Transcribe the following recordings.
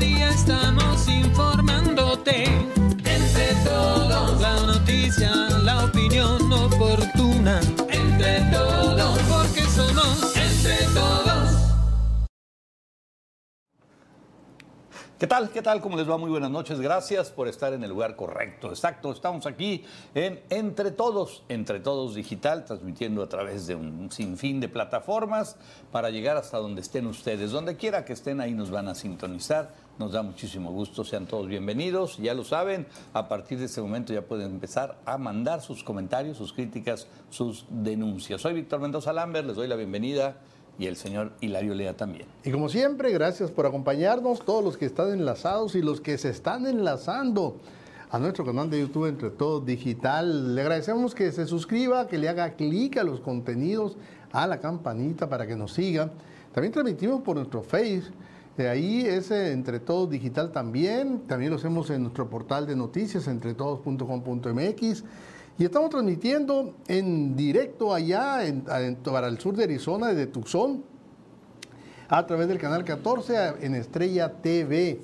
Estamos informándote. Entre todos. La noticia, la opinión oportuna. Entre todos. Porque somos entre todos. ¿Qué tal? ¿Qué tal? ¿Cómo les va? Muy buenas noches. Gracias por estar en el lugar correcto. Exacto. Estamos aquí en Entre Todos, Entre Todos Digital, transmitiendo a través de un sinfín de plataformas para llegar hasta donde estén ustedes. Donde quiera que estén, ahí nos van a sintonizar. Nos da muchísimo gusto. Sean todos bienvenidos. Ya lo saben, a partir de este momento ya pueden empezar a mandar sus comentarios, sus críticas, sus denuncias. Soy Víctor Mendoza Lambert. Les doy la bienvenida y el señor Hilario Lea también. Y como siempre, gracias por acompañarnos, todos los que están enlazados y los que se están enlazando a nuestro canal de YouTube Entre Todos Digital. Le agradecemos que se suscriba, que le haga clic a los contenidos, a la campanita para que nos siga. También transmitimos por nuestro Face. De ahí es eh, Entre Todos Digital también. También lo hacemos en nuestro portal de noticias, entretodos.com.mx. Y estamos transmitiendo en directo allá para el sur de Arizona, desde Tucson, a través del canal 14 en Estrella TV.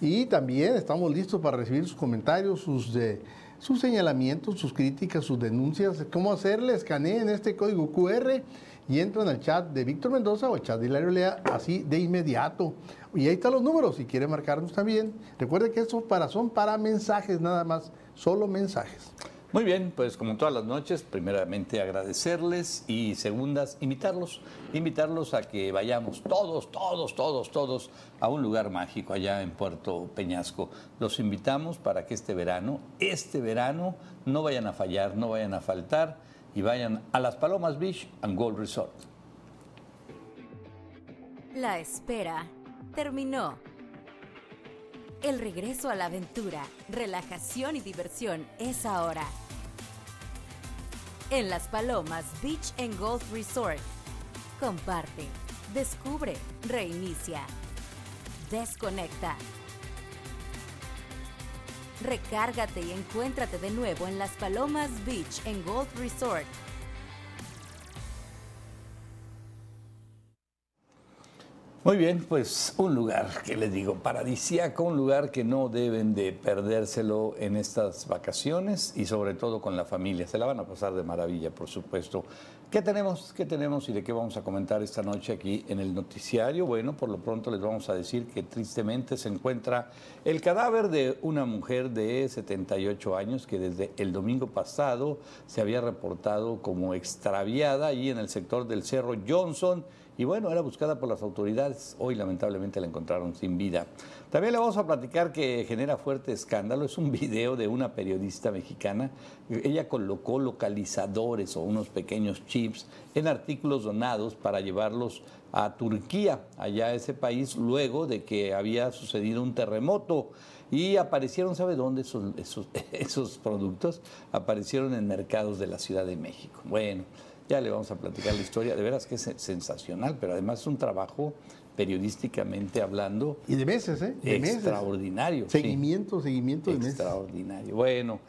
Y también estamos listos para recibir sus comentarios, sus, eh, sus señalamientos, sus críticas, sus denuncias. ¿Cómo hacerle? Escaneen este código QR y entran al chat de Víctor Mendoza o al chat de Hilario Lea así de inmediato. Y ahí están los números, si quiere marcarnos también. Recuerde que estos para, son para mensajes nada más, solo mensajes. Muy bien, pues como todas las noches, primeramente agradecerles y segundas, invitarlos, invitarlos a que vayamos todos, todos, todos, todos a un lugar mágico allá en Puerto Peñasco. Los invitamos para que este verano, este verano, no vayan a fallar, no vayan a faltar y vayan a las Palomas Beach and Resort. La espera terminó. El regreso a la aventura, relajación y diversión es ahora. En Las Palomas Beach and Golf Resort. Comparte, descubre, reinicia, desconecta. Recárgate y encuéntrate de nuevo en Las Palomas Beach and Golf Resort. Muy bien, pues un lugar que les digo, paradisíaco, un lugar que no deben de perdérselo en estas vacaciones y sobre todo con la familia. Se la van a pasar de maravilla, por supuesto. ¿Qué tenemos? ¿Qué tenemos y de qué vamos a comentar esta noche aquí en el noticiario? Bueno, por lo pronto les vamos a decir que tristemente se encuentra el cadáver de una mujer de 78 años que desde el domingo pasado se había reportado como extraviada ahí en el sector del Cerro Johnson y bueno, era buscada por las autoridades. Hoy lamentablemente la encontraron sin vida. También le vamos a platicar que genera fuerte escándalo. Es un video de una periodista mexicana. Ella colocó localizadores o unos pequeños chips en artículos donados para llevarlos a Turquía, allá a ese país, luego de que había sucedido un terremoto. Y aparecieron, ¿sabe dónde esos, esos, esos productos? Aparecieron en mercados de la Ciudad de México. Bueno, ya le vamos a platicar la historia, de veras que es sensacional, pero además es un trabajo periodísticamente hablando Y de meses, ¿eh? De meses. extraordinario. sí. Seguimiento, seguimiento de meses. Extraordinario. Bueno,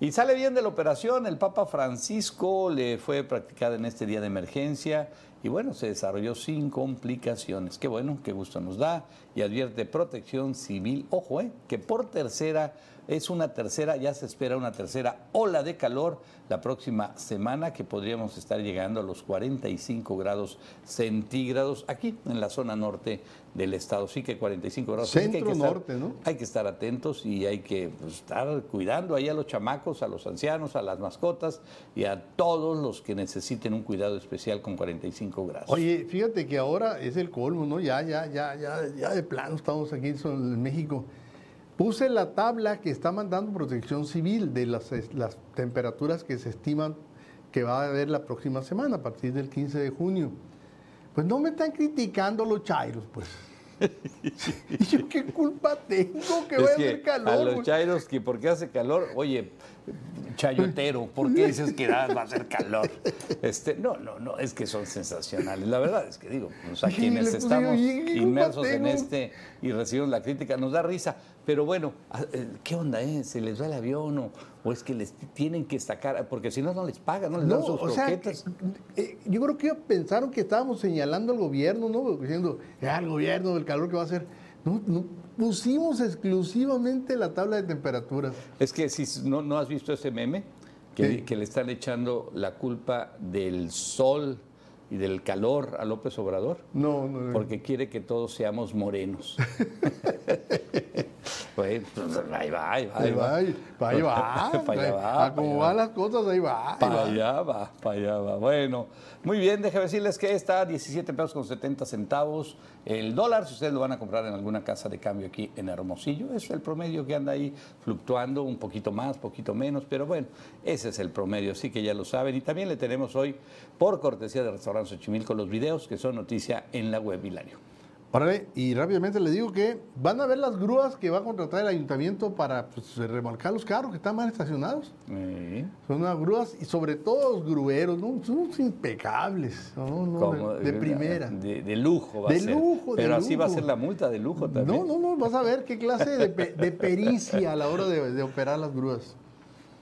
y sale bien de la operación. El Papa Francisco le fue practicada en este día de emergencia y bueno, se desarrolló sin complicaciones. Qué bueno, qué gusto nos da. Y advierte protección civil. Ojo, eh, que por tercera, es una tercera, ya se espera una tercera ola de calor la próxima semana que podríamos estar llegando a los 45 grados centígrados aquí en la zona norte del estado. Sí que 45 grados. Hay que Centro estar- norte, ¿no? hay que estar atentos y hay que pues, estar cuidando ahí a los chamacos, a los ancianos, a las mascotas y a todos los que necesiten un cuidado especial con 45 grados. Oye, fíjate que ahora es el colmo, ¿no? Ya, ya, ya, ya, ya de plano estamos aquí en México. Puse la tabla que está mandando Protección Civil de las, temperaturas que se estiman que va a haber la próxima semana, a partir del 15 de junio. Pues no me están criticando los chairos, pues. ¿Y yo qué culpa tengo que Es vaya a hacer calor? a los chairos que porque hace calor, oye, chayotero, ¿por qué dices que ah, va a hacer calor? Este, no, no, no, es que son sensacionales. La verdad es que digo, pues, a quienes estamos yo, ¿y qué culpa inmersos en este y recibimos la crítica, nos da risa. Pero bueno, eh, ¿qué onda, eh? ¿Se les va el avión o, o es que les tienen que sacar? Porque si no, no les pagan, no les dan sus o sea, croquetas. eh, yo creo que pensaron que estábamos señalando al gobierno, ¿no? Diciendo, ya el gobierno, el calor que va a hacer. No, no, pusimos exclusivamente la tabla de temperaturas. Es que si no, no has visto ese meme, que, que le están echando la culpa del sol y del calor a López Obrador. No, no, no. Porque quiere que todos seamos morenos. Bueno, pues ahí va, ahí va. Ahí va, ahí va. Para allá va, A para van las cosas, ahí va. Para va. allá va, para allá va. Bueno, muy bien, déjame decirles que está a 17 pesos con 70 centavos el dólar, si ustedes lo van a comprar en alguna casa de cambio aquí en Hermosillo, es el promedio que anda ahí fluctuando un poquito más, poquito menos, pero bueno, ese es el promedio, así que ya lo saben. Y también le tenemos hoy, por cortesía de Restaurante Xochimilco, los videos que son noticia en la web Hilario. Órale, y rápidamente le digo que van a ver las grúas que va a contratar el ayuntamiento para pues, remolcar los carros que están mal estacionados. Son unas grúas y sobre todo los grueros, ¿no? Son impecables, ¿no? No, como- de, de primera. De, de lujo va De a ser. lujo, de Pero así va a ser la multa de lujo también. No, no, no, vas a ver qué clase de, pe- de pericia a la hora de, de operar las grúas.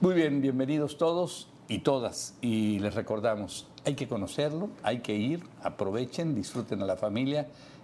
Muy bien, bienvenidos todos y todas. Y les recordamos, hay que conocerlo, hay que ir, aprovechen, disfruten a la familia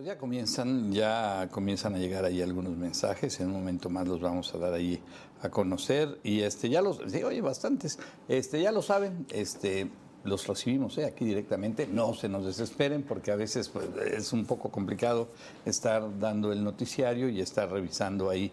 Pues ya comienzan, ya comienzan a llegar ahí algunos mensajes. En un momento más los vamos a dar ahí a conocer. Y este ya los, sí, oye, bastantes. Este ya lo saben, este los recibimos eh, aquí directamente. No se nos desesperen porque a veces pues, es un poco complicado estar dando el noticiario y estar revisando ahí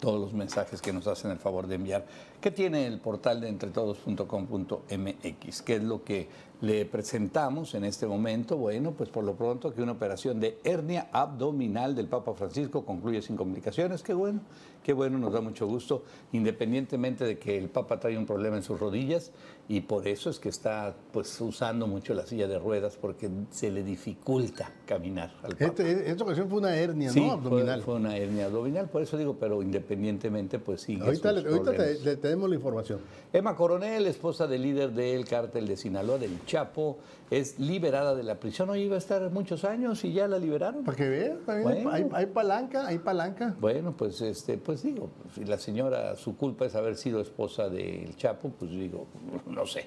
todos los mensajes que nos hacen el favor de enviar. ¿Qué tiene el portal de entretodos.com.mx? ¿Qué es lo que le presentamos en este momento? Bueno, pues por lo pronto que una operación de hernia abdominal del Papa Francisco concluye sin complicaciones. Qué bueno, qué bueno, nos da mucho gusto, independientemente de que el Papa trae un problema en sus rodillas y por eso es que está pues usando mucho la silla de ruedas porque se le dificulta caminar al Papa. Este, esta ocasión fue una hernia, Sí, ¿no? Abdominal. Fue, una hernia abdominal, por eso digo, pero independientemente, pues sigue ahorita sus le- ahorita te, tenemos la información. Emma Coronel, esposa del líder del cártel de Sinaloa, del Chapo, es liberada de la prisión. Hoy iba a estar muchos años y ya la liberaron. Para que veas, Bueno. hay, hay palanca, hay palanca. Bueno, pues este, pues digo, si la señora, su culpa es haber sido esposa del Chapo, pues digo, no sé.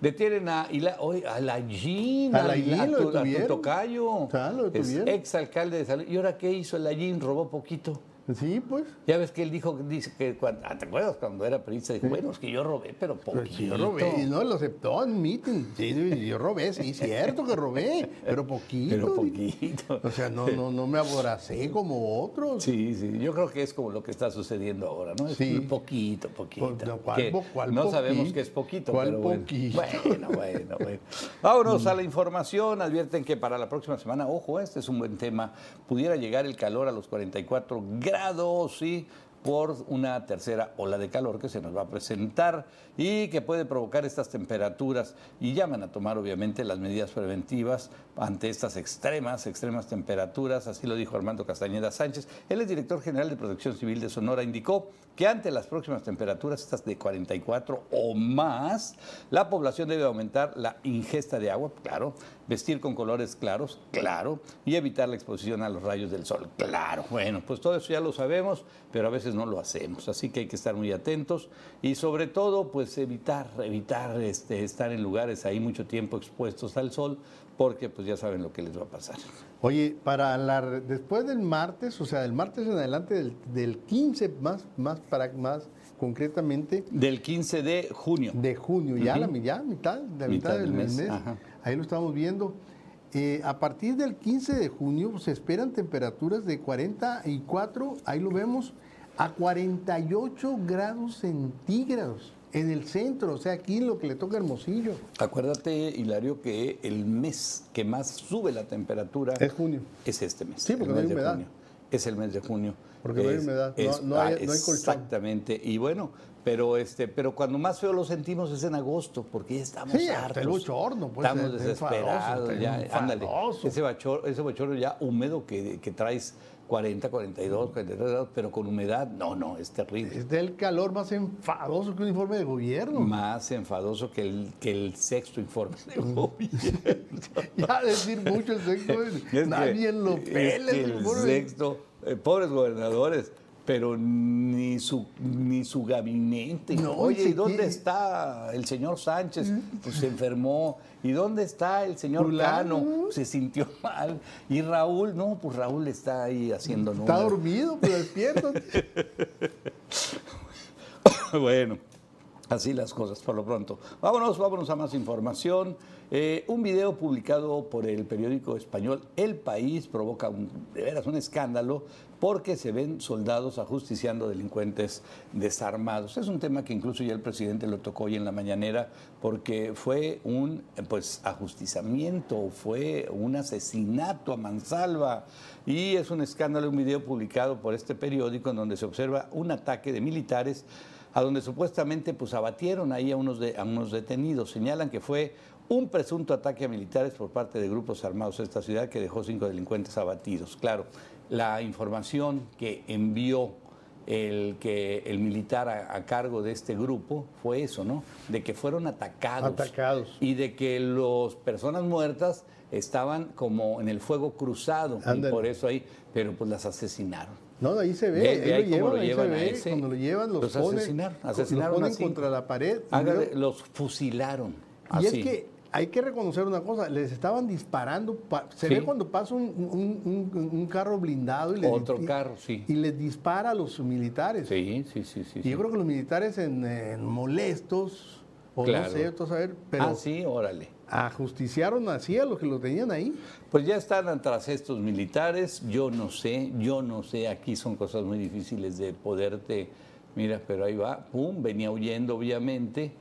Detienen a, Ila- hoy, a la Jean, A la Jean tu- a tu detuvieron. tocayo. Lo es detuvieron. ex alcalde de Salud. ¿Y ahora qué hizo la Jean? Robó poquito. Sí, pues. Ya ves que él dijo, dice que cuando, ah, ¿te acuerdas cuando era periodista? Dijo, bueno, es que yo robé, pero Pero poquito. sí, yo robé, y no lo aceptó en meeting. Sí, yo robé, sí, cierto que robé, pero poquito. Pero poquito. O sea, no, no, no me aboracé como otros. Sí, sí, yo creo que es como lo que está sucediendo ahora, ¿no? Es Sí. un poquito, poquito. Pues, no, ¿cuál no sabemos que es poquito, ¿Cuál pero bueno. poquito? Bueno, bueno, bueno. Vámonos a la información. Advierten que para la próxima semana, ojo, este es un buen tema, pudiera llegar el calor a los 44 grados, ¿sí? por una tercera ola de calor que se nos va a presentar y que puede provocar estas temperaturas y llaman a tomar obviamente las medidas preventivas ante estas extremas, extremas temperaturas, así lo dijo Armando Castañeda Sánchez. Él es director general de Protección Civil de Sonora, indicó que ante las próximas temperaturas, estas de 44 o más, la población debe aumentar la ingesta de agua, claro, vestir con colores claros, claro, y evitar la exposición a los rayos del sol, claro. Bueno, pues todo eso ya lo sabemos, pero a veces no lo hacemos, así que hay que estar muy atentos y sobre todo, pues evitar, evitar este, estar en lugares ahí mucho tiempo expuestos al sol, porque pues ya saben lo que les va a pasar. Oye, para la, después del martes, o sea, del martes en adelante, del, del 15 más, más, para, más concretamente, Del 15 de junio. de junio, ya, la, ya mitad, la mitad, Mitad del mes, ahí lo estamos viendo. Eh, a partir del 15 de junio pues, se esperan temperaturas de 44, ahí lo vemos, a 48 grados centígrados en el centro, o sea, aquí lo que le toca Hermosillo. Acuérdate, Hilario, que el mes que más sube la temperatura Es junio. es este mes. Sí, porque no hay humedad. junio. Es el mes de junio. Porque no hay humedad, no- es- no hay- ah, no hay colchón. Exactamente. Y bueno, Pero, este, pero cuando más feo lo sentimos es en agosto, porque ya estamos Sí, hartos. el pues, Estamos desesperados, enfadoso, ya, ándale. Ese bochorno, ese bochorno ya húmedo que, que traes 40, 42, 43 grados, pero con humedad, no, no, es terrible. Es del calor más enfadoso que un informe de gobierno. Más enfadoso que el, que el sexto informe de gobierno. Ya decir mucho el sexto, Es que- nadie lo es pela. que el informe. sexto, eh, pobres gobernadores, pero ni su, ni su gabinete. No, Oye, ¿y ¿y dónde qué? está el señor Sánchez? Pues se enfermó. ¿Y dónde está el señor. Cano? Se sintió mal. ¿Y Raúl? No, pues Raúl está ahí haciendo Está dormido, pero despierto. bueno, así las cosas por lo pronto. Vámonos, vámonos a más información. Eh, un video publicado por el periódico español El País provoca un, de veras un escándalo porque se ven soldados ajusticiando delincuentes desarmados. Es un tema que incluso ya el presidente lo tocó hoy en la mañanera porque fue un pues ajusticiamiento, fue un asesinato a mansalva y es un escándalo, un video publicado por este periódico en donde se observa un ataque de militares a donde supuestamente pues abatieron ahí a unos, de- a unos detenidos. Señalan que fue un presunto ataque a militares por parte de grupos armados de esta ciudad que dejó cinco delincuentes abatidos. Claro, la información que envió el, que el militar a, a cargo de este grupo fue eso, ¿no? De que fueron atacados. Atacados. Y de que las personas muertas estaban como en el fuego cruzado. Y por eso ahí, pero pues las asesinaron. No, ahí se ve, ahí lo llevan, lo ahí se llevan ve, ese. cuando lo llevan los, Los ponen, asesinaron, los asesinaron ponen así. contra la pared. de- los fusilaron. Y así. es que hay que reconocer una cosa, les estaban disparando, pa- se Sí. ve cuando pasa un, un- un- un carro blindado y les, Otro carro, sí. y les dispara a los militares. Sí, sí, sí, sí. Y sí. yo creo que los militares en, en molestos, o Claro. no sé, tú saber, pero Ah, sí, órale. Ajusticiaron así a los que lo tenían ahí. Pues ya están tras estos militares, yo no sé, yo no sé, aquí son cosas muy difíciles de poderte, mira, pero ahí va, pum, venía huyendo obviamente,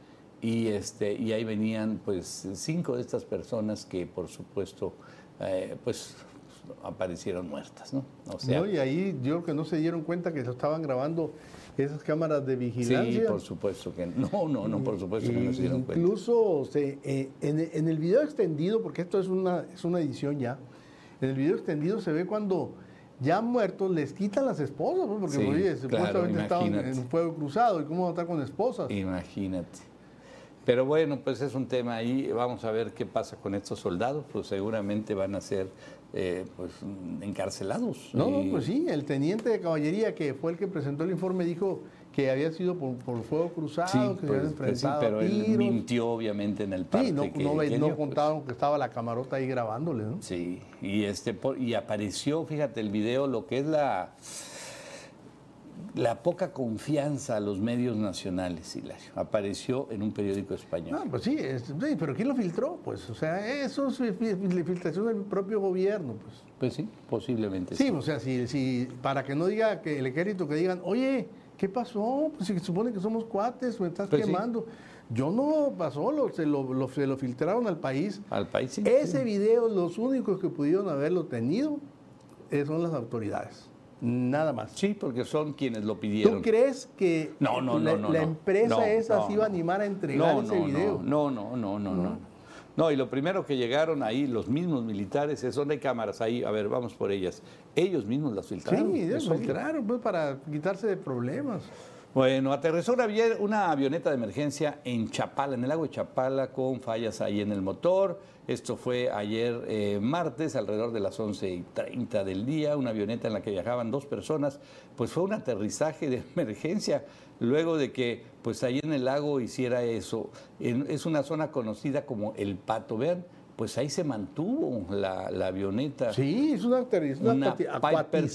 y este, y ahí venían pues cinco de estas personas que por supuesto eh, pues aparecieron muertas, ¿no? O sea, ¿no? Y ahí yo creo que no se dieron cuenta que se estaban grabando esas cámaras de sí, vigilancia. por supuesto que no, no, no, por supuesto que no se dieron cuenta. Incluso se, eh, en, en el video extendido, porque esto es una, es una edición ya, en el video extendido se ve cuando ya muertos les quitan las esposas, ¿no? porque Sí, oye, claro, supuestamente estaban en un fuego cruzado, ¿y cómo van a estar con esposas? Imagínate. Pero bueno, pues es un tema ahí. Vamos a ver qué pasa con estos soldados. Pues seguramente van a ser eh, pues, encarcelados. No, no, Y- pues sí, el teniente de caballería que fue el que presentó el informe dijo que había sido por, por fuego cruzado, Sí, que se pues, habían pues sí, enfrentado pero a él mintió obviamente en el parte Sí, no, que, no, pues. contaron que estaba la camarota ahí grabándole, ¿no? Sí, y este y apareció, fíjate el video, lo que es la la poca confianza a los medios nacionales, Hilario. Apareció en un periódico español. Ah, pues sí, es- sí, pero ¿quién lo filtró? Pues, o sea, eso es fi- filtración del propio gobierno, pues. Pues sí, posiblemente Sí, o sea, si, si, para que no diga que el ejército que digan, oye, ¿qué pasó? Pues se supone que somos cuates, me estás Pues sí. quemando. Yo no pasó, lo, se, lo, lo- se lo filtraron al país. Al país sí. Ese video, los únicos que pudieron haberlo tenido eh, son las autoridades. Nada más. Sí, porque son quienes lo pidieron. ¿Tú crees que No, no, la, no, no. la no. empresa esa se iba a animar a entregar ese video? No, no, no, no, no. No, y lo primero que llegaron ahí, los mismos militares, es donde hay cámaras ahí, a ver, vamos por ellas. Ellos mismos las filtraron. Sí, ellos filtraron pues, para quitarse de problemas. Bueno, aterrizó una avioneta de emergencia en Chapala, en el lago de Chapala, con fallas ahí en el motor. Esto fue ayer eh, martes, alrededor de las 11 y 30 del día, una avioneta en la que viajaban dos personas. Pues fue un aterrizaje de emergencia, luego de que pues ahí en el lago hiciera eso. En- es una zona conocida como El Pato, vean, pues ahí se mantuvo la, la avioneta. Sí, es una, aterri- es una Piper ¿no?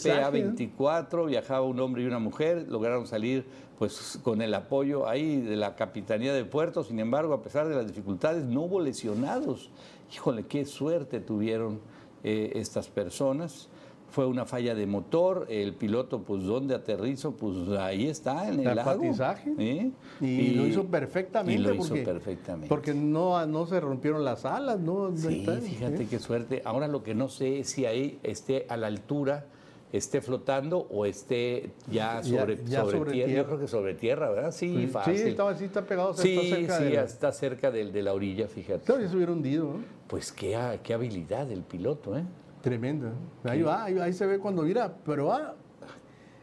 PA-24, viajaba un hombre y una mujer, lograron salir pues con el apoyo ahí de la Capitanía de Puerto, sin embargo, a pesar de las dificultades, no hubo lesionados. Híjole, qué suerte tuvieron eh, estas personas. Fue una falla de motor, el piloto, pues, ¿dónde aterrizó? Pues ahí está, en el El lago. acuatizaje. ¿eh? Y, lo hizo perfectamente. Y lo hizo porque, perfectamente. Porque no, no se rompieron las alas, ¿no? Sí, fíjate sí. qué suerte. Ahora lo que no sé es si ahí esté a la altura esté flotando o esté ya sobre, Ya- ya sobre sobre tierra. tierra. Yo creo que sobre tierra, ¿verdad? Sí, Sí, fácil. está, sí está pegado, Sí, está cerca sí, de la- está cerca del- de la orilla, fíjate. Claro, ya se hubiera hundido, ¿no? Pues qué, ha- qué habilidad del piloto, ¿eh? Tremenda. Ahí va, ahí, ahí se ve cuando mira, pero va,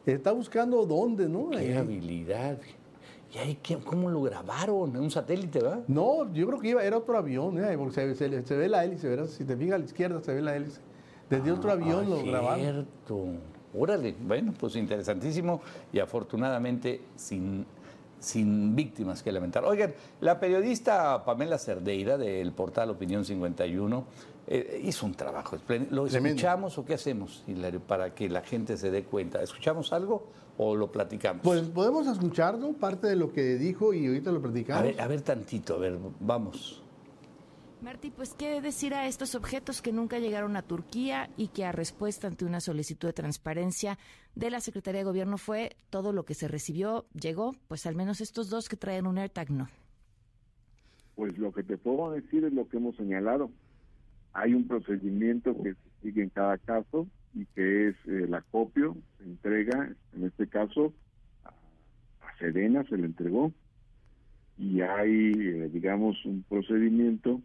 está buscando dónde, ¿no? Qué Ahí- habilidad. ¿Y ahí qué- cómo lo grabaron? Un satélite, ¿verdad? No, yo creo que iba, era otro avión, ¿eh? porque se, se- se ve la hélice, ¿verdad? Si te fijas a la izquierda se ve la hélice. Desde otro avión lo grabaron. Cierto. Órale, bueno, pues interesantísimo y afortunadamente sin, sin víctimas que lamentar. Oigan, la periodista Pamela Cerdeira del portal Opinión 51 eh, hizo un trabajo espléndido. ¿Lo Tremendo. escuchamos o qué hacemos, Hilario, para que la gente se dé cuenta? ¿Escuchamos algo o lo platicamos? Pues podemos escuchar, ¿no? Parte de lo que dijo y ahorita lo a platicamos. ver, a ver tantito, a ver, vamos. Martí, pues qué decir a estos objetos que nunca llegaron a Turquía y que a respuesta ante una solicitud de transparencia de la Secretaría de Gobierno fue todo lo que se recibió, llegó, pues al menos estos dos que traen un AirTag no. Pues lo que te puedo decir es lo que hemos señalado. Hay un procedimiento que se sigue en cada caso y que es el acopio, entrega, en este caso, a, a Sedena se le entregó y hay, eh, digamos, un procedimiento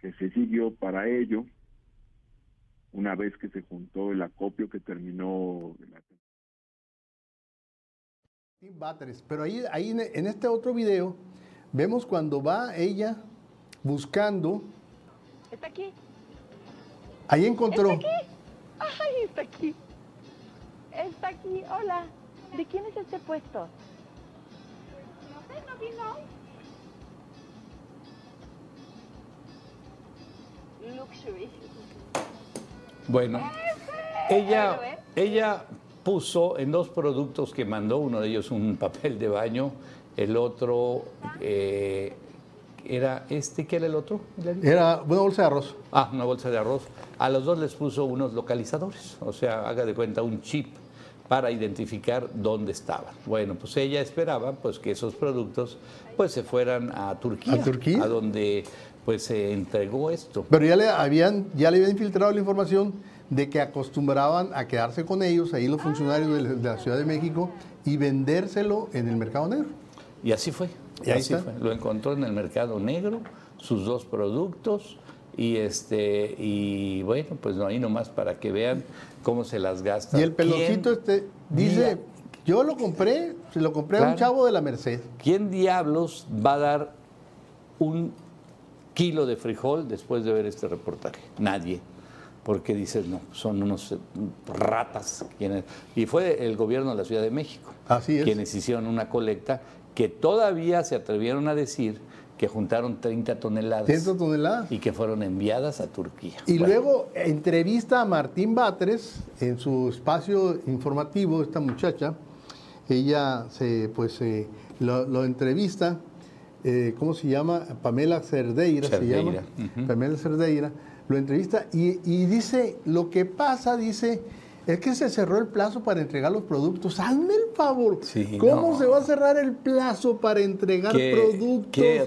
que se siguió para ello una vez que se juntó el acopio que terminó la. Pero ahí, ahí en- en este otro video vemos cuando va ella buscando, Está aquí. ahí encontró, ¿Está aquí? Ay, está aquí. Está aquí. Hola. ¿De quién es este puesto? No sé, no vino Luxury. Bueno, ella, Bueno, ¿eh? ella puso en dos productos que mandó, uno de ellos un papel de baño, el otro eh, era este, ¿qué era el otro? Era una bolsa de arroz. Ah, una bolsa de arroz. A los dos les puso unos localizadores, o sea, haga de cuenta un chip para identificar dónde estaban. Bueno, pues ella esperaba pues que esos productos pues se fueran a Turquía, ¿A Turquía? a donde pues se entregó esto. Pero ya le habían, ya le habían infiltrado la información de que acostumbraban a quedarse con ellos, ahí los funcionarios de la- de la Ciudad de México, y vendérselo en el mercado negro. Y así fue. Y ahí así está. fue. Lo encontró en el mercado negro, sus dos productos, y este, y bueno, pues no, ahí nomás para que vean cómo se las gasta. Y el peloncito este dice, yo lo compré, se lo compré a un chavo de la Merced. ¿Quién diablos va a dar un kilo de frijol después de ver este reportaje? Nadie. Porque dices, no, son unos eh, ratas. Quienes, y fue el gobierno de la Ciudad de México Así es. quienes hicieron una colecta que todavía se atrevieron a decir que juntaron 30 toneladas 100 toneladas. y que fueron enviadas a Turquía. Y Bueno, luego entrevista a Martín Batres en su espacio informativo, esta muchacha, ella se, pues, eh, lo, lo entrevista, eh, ¿cómo se llama? Pamela Cerdeira, se Cerdeira, llama. ujú. Pamela Cerdeira, lo entrevista y, y dice, lo que pasa, dice, es que se cerró el plazo para entregar los productos. Hazme el favor. Sí, ¿Cómo no. se va a cerrar el plazo para entregar Qué- productos qué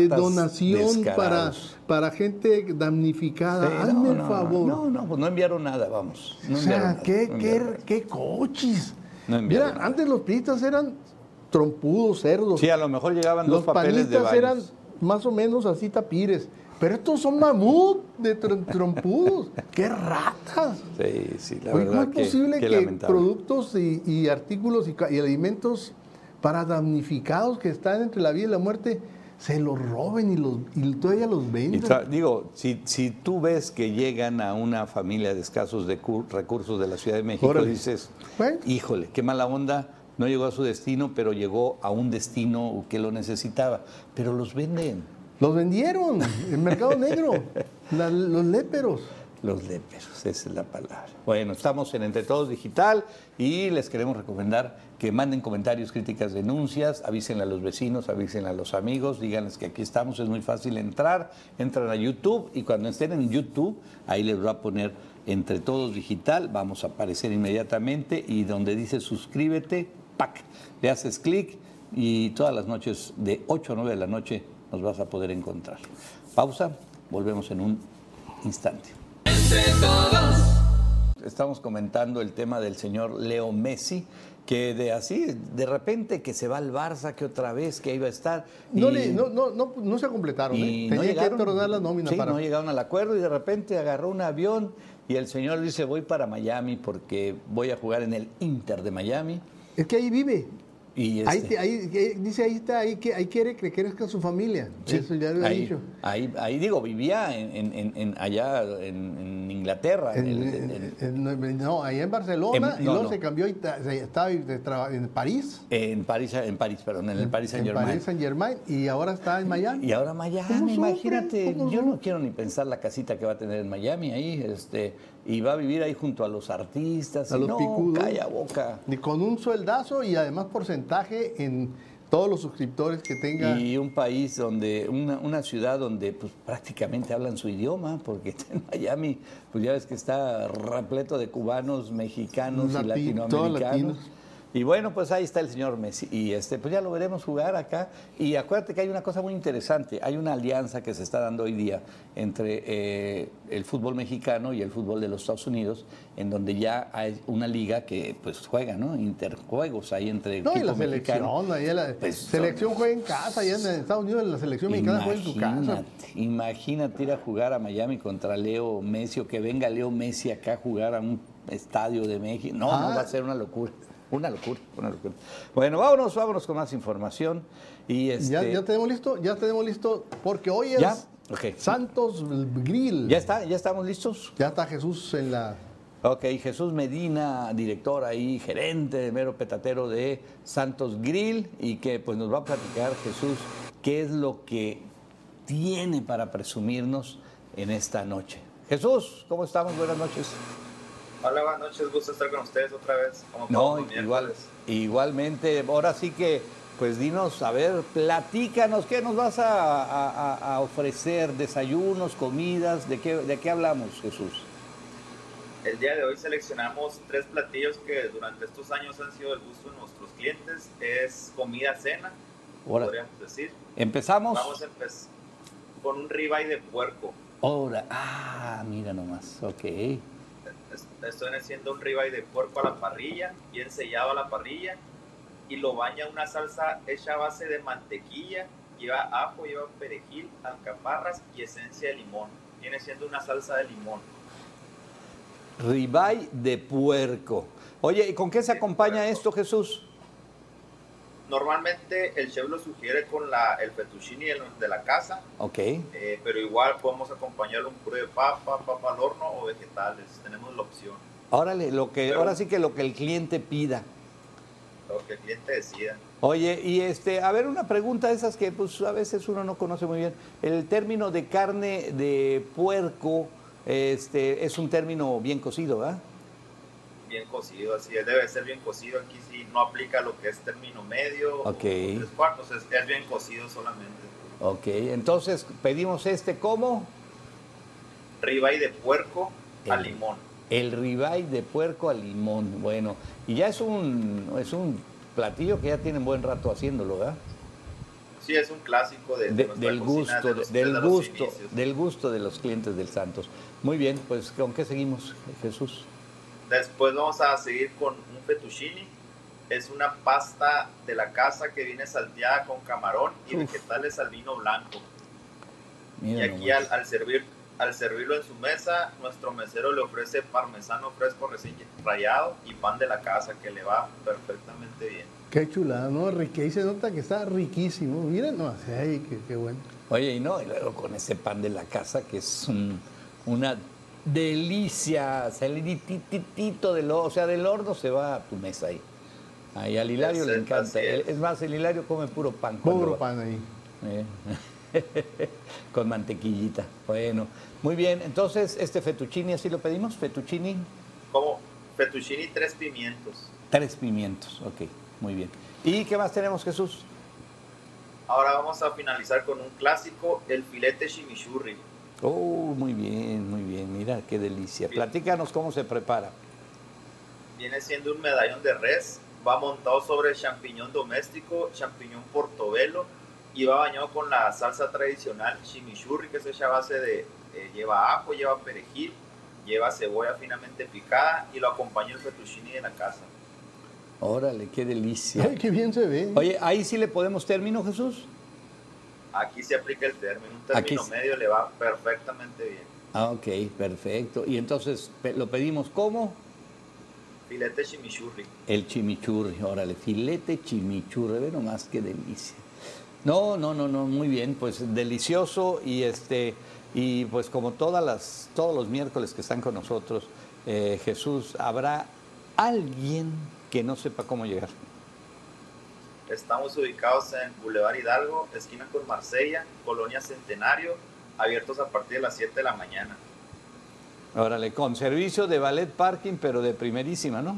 de donación para, para gente damnificada? sí, Hazme no, el no, favor. No, no, pues no enviaron nada, vamos. No o sea, nada, ¿qué, no qué, qué enviaron Mira, nada. antes los priistas eran trompudos, cerdos. Sí, a lo mejor llegaban los dos papeles de panistas eran más o menos así tapires. Pero estos son mamut de tr- trompudos. ¡Qué ratas! Sí, sí, la Oye, verdad ¿Cómo es posible que productos y, y artículos y, alimentos para damnificados que están entre la vida y la muerte se los roben y, los, y todavía los vendan? digo, si, si tú ves que llegan a una familia de escasos de cu- recursos de la Ciudad de México, Órale. dices, híjole, qué mala onda, no llegó a su destino, pero llegó a un destino que lo necesitaba. Pero los venden, Los vendieron en mercado negro, la- los léperos. los léperos, esa es la palabra. Bueno, estamos en Entre Todos Digital y les queremos recomendar que manden comentarios, críticas, denuncias, avísenle a los vecinos, avísenle a los amigos, díganles que aquí estamos, es muy fácil entrar, entran a YouTube y cuando estén en YouTube, ahí les va a poner Entre Todos Digital, vamos a aparecer inmediatamente y donde dice suscríbete, ¡pac! Le haces clic y todas las noches de 8 a 9 de la noche nos vas a poder encontrar. Pausa, volvemos en un instante. estamos comentando el tema del señor Leo Messi, que de así, de repente que se va al Barça, que otra vez que iba a estar. No, le- no, no, no, no se completaron, y ¿eh? no Tenía llegaron, que tornar la nómina sí, para... no llegaron al acuerdo y de repente agarró un avión y el señor dice voy para Miami porque voy a jugar en el Inter de Miami. Es que ahí vive. Y Ahí, este, ahí- dice, ahí está, ahí, que, ahí quiere que crezca su familia. sí, Eso ya lo he ahí, dicho. Ahí, ahí digo, vivía en, en- en- en- allá en, en Inglaterra. en En- el- en en- en- no, ahí en Barcelona En- y luego no. se cambió y estaba en París. en París, en París, perdón, en el Paris Saint en Germain. París Saint Germain y ahora está en Miami. Y ahora ¿Cómo Miami, sufre? imagínate, ¿Cómo yo no quiero ni pensar la casita que va a tener en Miami ahí, este, y va a vivir ahí junto a los artistas, A y los no, picudos. calla boca. Y con un sueldazo y además porcentaje en todos los suscriptores que tenga. Y un país donde, una, una ciudad donde pues prácticamente hablan su idioma, porque en Miami, pues ya ves que está repleto de cubanos, mexicanos y latinoamericanos. Y bueno, pues ahí está el señor Messi. Y este, pues ya lo veremos jugar acá. Y acuérdate que hay una cosa muy interesante. Hay una alianza que se está dando hoy día entre eh, el fútbol mexicano y el fútbol de los Estados Unidos, en donde ya hay una liga que pues juega, ¿no? Interjuegos ahí entre no, y la mexicano. selección, ahí la Pues, selección juega en casa, allá en Estados Unidos la selección mexicana juega en su casa. Imagínate, ir a jugar a Miami contra Leo Messi o que venga Leo Messi acá a jugar a un estadio de México. No, no va a ser una locura. Una locura, una locura. Bueno, vámonos, vámonos con más información. Y este, ¿Ya, ya tenemos listo, ya tenemos listo, porque hoy es ¿Ya? Santos Grill. ¿Ya está? ¿Ya estamos listos? Ya está Jesús en la. Ok, Jesús Medina, director ahí, gerente, mero petatero de Santos Grill, y que pues nos va a platicar Jesús qué es lo que tiene para presumirnos en esta noche. Jesús, ¿cómo estamos? Buenas noches. Hola, buenas noches, gusto estar con ustedes otra vez. Como No, igual, igualmente, ahora sí que, pues dinos, a ver, platícanos, ¿qué nos vas a, a- a ofrecer? ¿Desayunos, comidas? ¿De qué, ¿De qué hablamos, Jesús? El día de hoy seleccionamos tres platillos que durante estos años han sido del gusto de nuestros clientes. Es comida cena, Ahora, podríamos decir. ¿Empezamos? Vamos a empezar con un ribeye de puerco. Ahora, ah, mira nomás, ok. Es- Esto viene siendo un ribeye de puerco a la parrilla, bien sellado a la parrilla, y lo baña una salsa hecha a base de mantequilla, lleva ajo, lleva perejil, alcaparras y esencia de limón. Viene siendo una salsa de limón. Ribeye de puerco. Oye, ¿y con qué se acompaña esto, Jesús? Normalmente el chef lo sugiere con la, el fettuccine de de la casa, Ok. eh, pero igual podemos acompañarlo un puré de papa, papa al horno o vegetales. Tenemos la opción, Órale, lo que, Pero- ahora sí que lo que el cliente pida. lo que el cliente decida. Oye, y este, a ver, una pregunta de esas que pues a veces uno no conoce muy bien. El término de carne de puerco, este, es un término bien cocido, ¿verdad? Bien cocido, así es, debe ser bien cocido. Aquí sí no aplica lo que es término medio o tres cuartos, es, es bien cocido solamente. Ok, entonces pedimos este como Ribeye de puerco a El- limón. el ribeye de puerco al limón. Bueno, y ya es un, es un platillo que ya tienen buen rato haciéndolo, ¿verdad? Sí, es un clásico de, de De- del cocina gusto, de los- del gusto, inicios. del gusto de los clientes del Santos. Muy bien, pues ¿con qué seguimos, Jesús? Después vamos a seguir con un fettuccine. Es una pasta de la casa que viene salteada con camarón y Uf. vegetales al vino blanco. Mira y aquí al, servir, al servirlo en su mesa, nuestro mesero le ofrece parmesano fresco recién rallado y pan de la casa que le va perfectamente bien. Qué chulada, ¿no? Rique, ahí se nota que está riquísimo. Miren, no, ay, qué, qué bueno. Oye, y no, y luego con ese pan de la casa que es un- una delicia, salidititito del horno, o sea, del horno se va a tu mesa ahí. Ahí al Hilario Es- le es- encanta. es. Es más, el Hilario come puro pan. Puro pan ahí. Eh, con mantequillita. Bueno, muy bien. Entonces, este fettuccine, ¿así lo pedimos? Fettuccine, Como fettuccine y tres pimientos. tres pimientos. Ok, muy bien. ¿Y qué más tenemos, Jesús? Ahora vamos a finalizar con un clásico, el filete chimichurri. Oh, muy bien, muy bien. Mira, qué delicia. Bien. Platícanos cómo se prepara. Viene siendo un medallón de res, va montado sobre champiñón doméstico, champiñón portobelo y va bañado con la salsa tradicional chimichurri que se echa a base de, eh, lleva ajo, lleva perejil, lleva cebolla finamente picada y lo acompaña el fettuccine de la casa. Órale, qué delicia. Ay, qué bien se ve. Oye, ahí sí le podemos término, Jesús. Aquí se aplica el término, un Aquí término sí. medio le va perfectamente bien. Ah, ok, perfecto. Y entonces lo pedimos como Filete chimichurri. el chimichurri. Órale, filete chimichurri. Ve nomás qué delicia. No, no, no, no, muy bien, pues delicioso y este y pues como todas las todos los miércoles que están con nosotros, eh, Jesús, habrá alguien que no sepa cómo llegar. Estamos ubicados en Boulevard Hidalgo, esquina con Marsella, Colonia Centenario, abiertos a partir de las 7 de la mañana. Órale, con servicio de ballet parking, pero de primerísima, ¿no?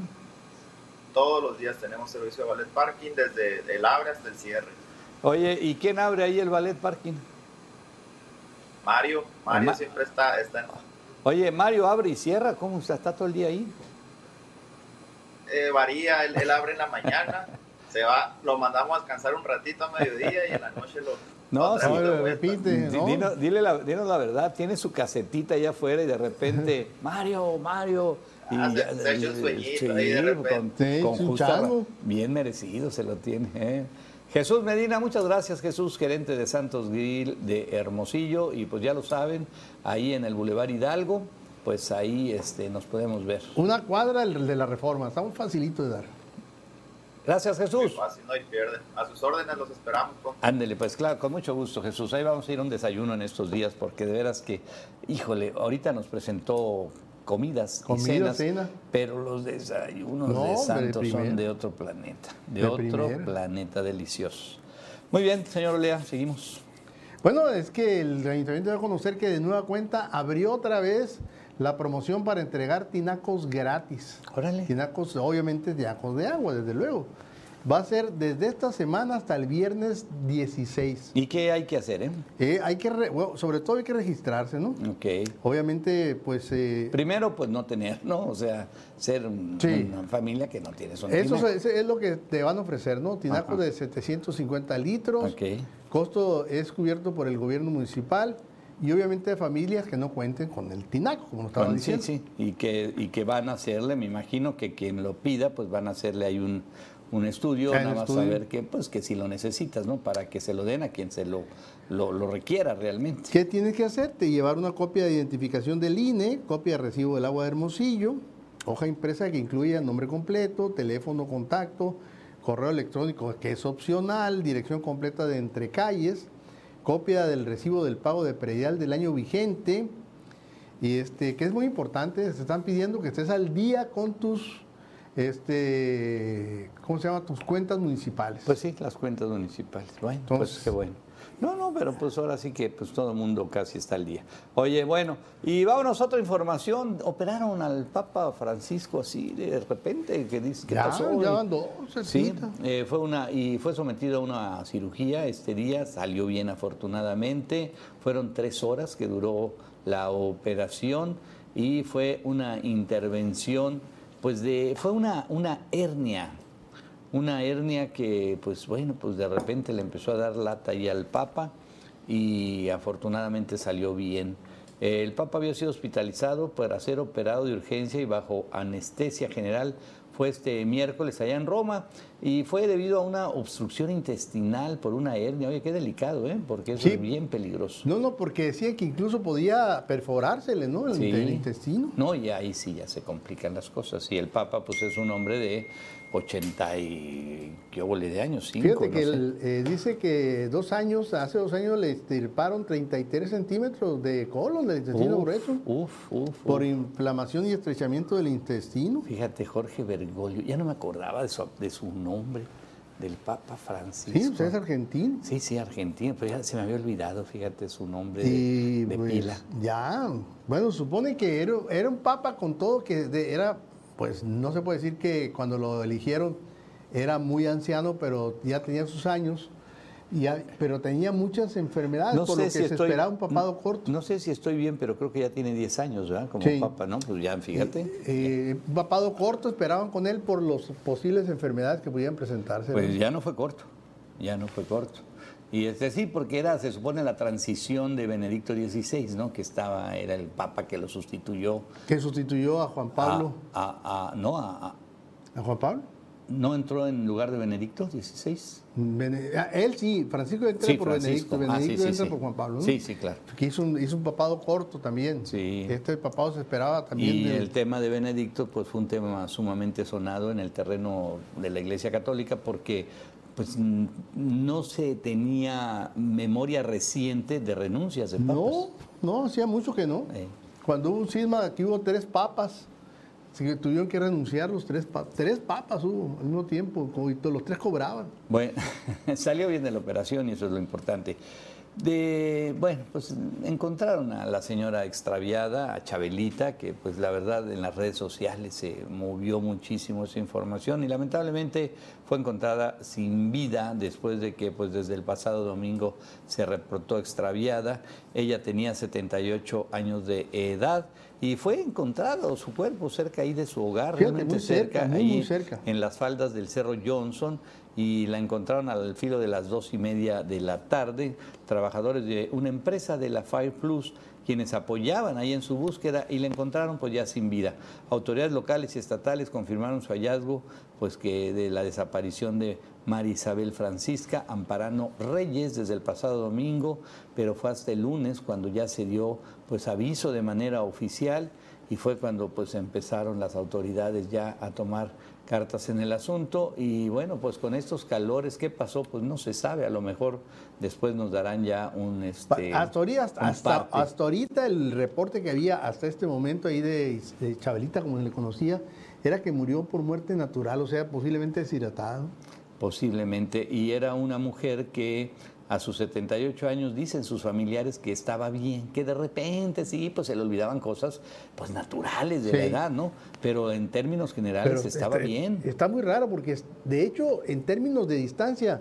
Todos los días tenemos servicio de ballet parking desde el abre hasta el cierre. Oye, ¿y quién abre ahí el ballet parking? Mario, Mario Ma- siempre está, está en- Oye, Mario abre y cierra, ¿cómo está? ¿Está todo el día ahí? eh, varía, él, él abre en la mañana, se va, lo mandamos a descansar un ratito a mediodía y en la noche lo... No, vuelta. repite, ¿no? dino- dile la, dinos la verdad, tiene su casetita allá afuera y de repente, Mario, Mario. Y Ah, se- se echa un sueñito ahí de repente. Sí, con su justa bien merecido se lo tiene. ¿eh? Jesús Medina, muchas gracias, Jesús, gerente de Santos Grill de Hermosillo. Y pues ya lo saben, ahí en el Boulevard Hidalgo, pues ahí este, nos podemos ver. Una cuadra el de la reforma, está muy facilito de dar. Gracias, Muy Jesús. fácil, no hay pierde. A sus órdenes los esperamos. Ándele, pues claro, con mucho gusto, Jesús. Ahí vamos a ir a un desayuno en estos días, porque de veras que, híjole, ahorita nos presentó comidas y Comida, cenas, cena. pero los desayunos No, de Santos son de otro planeta, de, De otro primera. planeta delicioso. Muy bien, señor Olea, seguimos. Bueno, es que el ayuntamiento va a conocer que de nueva cuenta abrió otra vez la promoción para entregar tinacos gratis. Órale. Tinacos, obviamente, tinacos de agua, desde luego. Va a ser desde esta semana hasta el viernes 16. ¿Y qué hay que hacer, eh? Eh, hay que, re- bueno, sobre todo hay que registrarse, ¿no? Ok. Obviamente, pues eh, Primero, pues no tener, ¿no? O sea, ser un- Sí. una familia que no tiene su eso es, es lo que te van a ofrecer, ¿no? Tinacos Ajá. de 750 litros. Ok. Costo es cubierto por el gobierno municipal y obviamente familias que no cuenten con el tinaco, como nos estaban Con- sí, diciendo. sí, y que, y que van a hacerle, me imagino que quien lo pida, pues van a hacerle ahí un, un estudio, Ah, nada más estudio. saber que, pues que si lo necesitas, ¿no? Para que se lo den a quien se lo, lo, lo requiera realmente. ¿Qué tienes que hacer? Te llevar una copia de identificación del INE, copia de recibo del agua de Hermosillo, hoja impresa que incluya nombre completo, teléfono, contacto, correo electrónico que es opcional, dirección completa de entrecalles, copia del recibo del pago de predial del año vigente y este que es muy importante, se están pidiendo que estés al día con tus este ¿cómo se llama? tus cuentas municipales. Pues sí, las cuentas municipales. Bueno, pues Entonces- qué bueno. No, no, pero pues ahora sí que pues todo el mundo casi está al día. Oye, bueno, y vámonos a otra información. Operaron al Papa Francisco así de repente, que dice que Ya, pasó. ya van dos, Sí, eh, fue una y fue sometido a una cirugía este día, salió bien afortunadamente. Fueron tres horas que duró la operación y fue una intervención, pues de, fue una, una hernia, una hernia que, pues bueno, pues de repente le empezó a dar lata ahí al Papa y afortunadamente salió bien. El Papa había sido hospitalizado para ser operado de urgencia y bajo anestesia general. Fue este miércoles allá en Roma y fue debido a una obstrucción intestinal por una hernia. Oye, qué delicado, ¿eh? Porque eso Sí. es bien peligroso. No, no, porque decía que incluso podía perforársele, ¿no? El, Sí. el intestino. No, y ahí sí ya se complican las cosas. Y el Papa, pues es un hombre de 80 y... ¿Qué óvole de años? Cinco, Fíjate no que sé. él, eh, dice que dos años, hace dos años le estirparon 33 centímetros de colon del intestino Uf, grueso Uf, uf, por uf. inflamación y estrechamiento del intestino. Fíjate, Jorge Bergoglio, ya no me acordaba de su, de su nombre, del Papa Francisco. Sí, usted es argentino. Sí, sí, argentino, pero ya se me había olvidado, fíjate, su nombre de, de pues, pila. ya, bueno, supone que era, era un papa con todo que de- era, pues no se puede decir que cuando lo eligieron era muy anciano, pero ya tenía sus años, y ya- pero tenía muchas enfermedades, por lo que se esperaba un papado corto. No sé si estoy bien, pero creo que ya tiene 10 años, ¿verdad? Como Sí. papa, ¿no? Pues ya, fíjate. Eh, un papado corto esperaban con él por las posibles enfermedades que pudieran presentarse. Pues ya no fue corto, ya no fue corto. Y este sí, porque era, se supone, la transición de Benedicto XVI, ¿no? Que estaba, era el Papa que lo sustituyó. Que sustituyó a Juan Pablo. A, a- no, a, a- ¿A Juan Pablo? ¿no entró en lugar de Benedicto XVI? Bene- ah, él sí, Francisco entra Sí, por Francisco. Benedicto, Ah, sí, Benedicto sí, entra por Juan Pablo. ¿no? Sí, sí, claro. Que hizo un, hizo un papado corto también. Sí. Este papado se esperaba también. Y de- el tema de Benedicto pues fue un tema sumamente sonado en el terreno de la Iglesia Católica porque pues n- no se tenía memoria reciente de renuncias de papas. No, no, hacía mucho que no. Eh. Cuando hubo un cisma, aquí hubo tres papas. Que tuvieron que renunciar los tres papas. Tres papas hubo al mismo tiempo, y todos los tres cobraban. Bueno, salió bien de la operación y eso es lo importante. De, bueno, pues encontraron a la señora extraviada, a Chabelita, que pues la verdad en las redes sociales se movió muchísimo esa información y lamentablemente fue encontrada sin vida después de que pues desde el pasado domingo se reportó extraviada. Ella tenía 78 años de edad y fue encontrado su cuerpo cerca ahí de su hogar, Fíjate, realmente muy cerca, cerca, muy, ahí muy cerca. en las faldas del Cerro Johnson y la encontraron al filo de las dos y media de la tarde. Trabajadores de una empresa de la Fire Plus quienes apoyaban ahí en su búsqueda y la encontraron pues ya sin vida. Autoridades locales y estatales confirmaron su hallazgo pues que de la desaparición de María Isabel Francisca Amparano Reyes desde el pasado domingo, pero fue hasta el lunes cuando ya se dio pues aviso de manera oficial y fue cuando pues empezaron las autoridades ya a tomar cartas en el asunto y bueno pues con estos calores qué pasó pues no se sabe a lo mejor después nos darán ya un este hasta, ahorita, hasta, hasta- ahorita el reporte que había hasta este momento ahí de, de Chabelita, como le conocía, era que murió por muerte natural, o sea, posiblemente deshidratada. posiblemente y era una mujer que a sus 78 años dicen sus familiares que estaba bien, que de repente sí, pues se le olvidaban cosas pues naturales de la Sí. edad, ¿no? Pero en términos generales Pero estaba está- bien. Está muy raro porque, de hecho, en términos de distancia,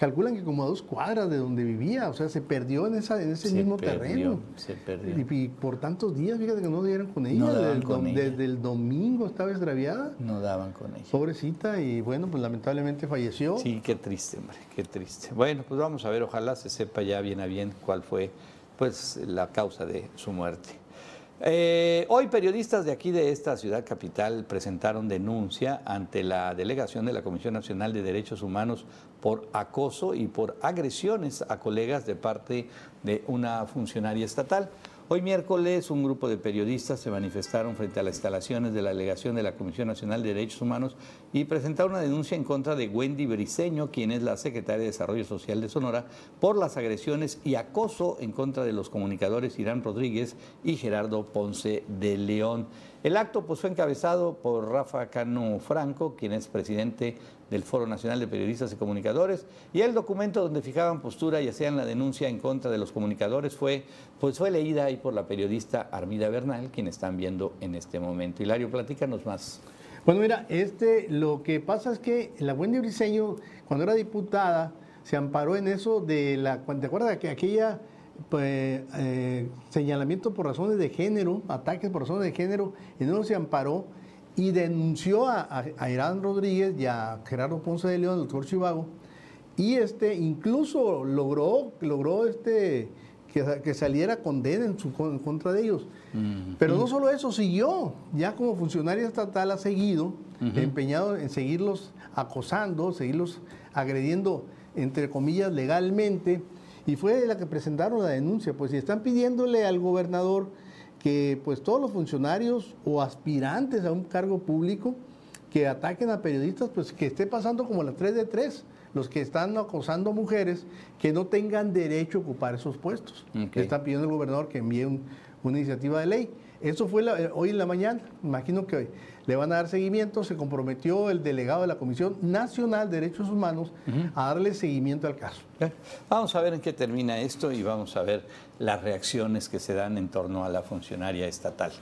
calculan que como a dos cuadras de donde vivía, o sea, se perdió en, esa, en ese Se mismo perdió, terreno. se perdió. Y, y por tantos días, fíjate que no dieron con ella. No desde, daban el, con dom- ella. desde el domingo estaba extraviada. No daban con ella. Pobrecita, y bueno, pues lamentablemente falleció. Sí, qué triste, hombre, qué triste. Bueno, pues vamos a ver, ojalá se sepa ya bien a bien cuál fue pues la causa de su muerte. Eh, hoy periodistas de aquí de esta ciudad capital presentaron denuncia ante la delegación de la Comisión Nacional de Derechos Humanos por acoso y por agresiones a colegas de parte de una funcionaria estatal. Hoy miércoles un grupo de periodistas se manifestaron frente a las instalaciones de la delegación de la Comisión Nacional de Derechos Humanos y presentaron una denuncia en contra de Wendy Briceño, quien es la secretaria de Desarrollo Social de Sonora, por las agresiones y acoso en contra de los comunicadores Irán Rodríguez y Gerardo Ponce de León. El acto pues, fue encabezado por Rafa Cano Franco, quien es presidente del Foro Nacional de Periodistas y Comunicadores, y el documento donde fijaban postura y hacían la denuncia en contra de los comunicadores fue, pues fue leída ahí por la periodista Armida Bernal, quien están viendo en este momento. Hilario, platícanos más. Bueno, mira, este, lo que pasa es que la Wendy Briseño, cuando era diputada, se amparó en eso de la. ¿Te acuerdas que aquella pues, eh, señalamiento por razones de género, ataques por razones de género, en eso se amparó y denunció a, a- a Irán Rodríguez y a Gerardo Ponce de León, el doctor Chivago, y este incluso logró, logró este, que, que saliera condena en, su, en contra de ellos. Pero no solo eso, siguió, ya como funcionaria estatal ha seguido, empeñado en seguirlos acosando, seguirlos agrediendo, entre comillas, legalmente, y fue la que presentaron la denuncia, pues si están pidiéndole al gobernador que pues todos los funcionarios o aspirantes a un cargo público que ataquen a periodistas, pues que esté pasando como la 3 de 3, los que están acosando mujeres que no tengan derecho a ocupar esos puestos. Ok. Que está pidiendo el gobernador que envíe un- una iniciativa de ley. Eso fue la- eh, hoy en la mañana. Imagino que le van a dar seguimiento. Se comprometió el delegado de la Comisión Nacional de Derechos Humanos a darle seguimiento al caso. Vamos a ver en qué termina esto y vamos a ver las reacciones que se dan en torno a la funcionaria estatal.